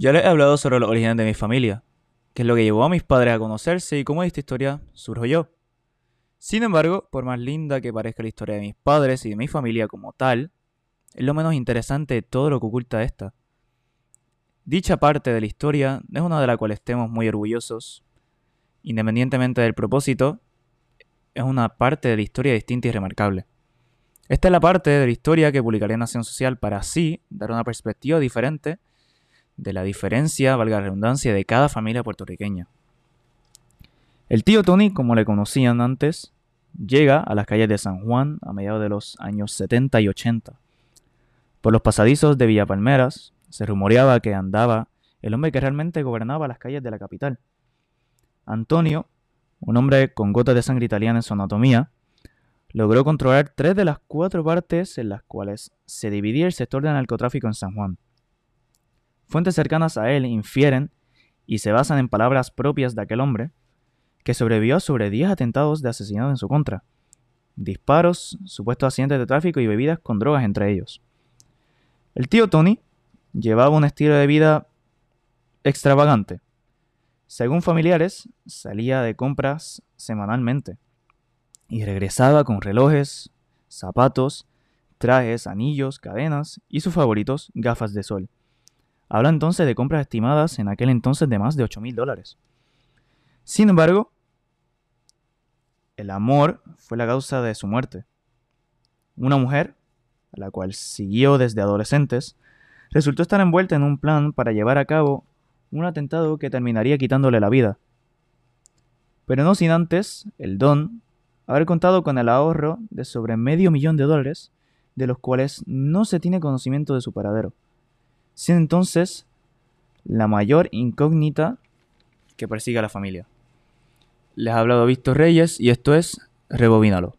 Ya les he hablado sobre los orígenes de mi familia, qué es lo que llevó a mis padres a conocerse y cómo esta historia surgió yo. Sin embargo, por más linda que parezca la historia de mis padres y de mi familia como tal, es lo menos interesante de todo lo que oculta esta. Dicha parte de la historia es una de la cual estemos muy orgullosos. Independientemente del propósito, es una parte de la historia distinta y remarcable. Esta es la parte de la historia que publicaré en Nación Social para así dar una perspectiva diferente de la diferencia, valga la redundancia, de cada familia puertorriqueña. El tío Tony, como le conocían antes, llega a las calles de San Juan a mediados de los años 70 y 80. Por los pasadizos de Villa Palmeras se rumoreaba que andaba el hombre que realmente gobernaba las calles de la capital. Antonio, un hombre con gotas de sangre italiana en su anatomía, logró controlar tres de las cuatro partes en las cuales se dividía el sector del narcotráfico en San Juan. Fuentes cercanas a él infieren, y se basan en palabras propias de aquel hombre, que sobrevivió sobre 10 atentados de asesinato en su contra, disparos, supuestos accidentes de tráfico y bebidas con drogas entre ellos. El tío Tony llevaba un estilo de vida extravagante. Según familiares, salía de compras semanalmente y regresaba con relojes, zapatos, trajes, anillos, cadenas y sus favoritos, gafas de sol. Habla entonces de compras estimadas en aquel entonces de más de 8 mil dólares. Sin embargo, el amor fue la causa de su muerte. Una mujer, a la cual siguió desde adolescentes, resultó estar envuelta en un plan para llevar a cabo un atentado que terminaría quitándole la vida. Pero no sin antes, el don, haber contado con el ahorro de sobre medio millón de dólares, de los cuales no se tiene conocimiento de su paradero siendo entonces la mayor incógnita que persigue a la familia. Les ha hablado Víctor Reyes y esto es Rebobínalo.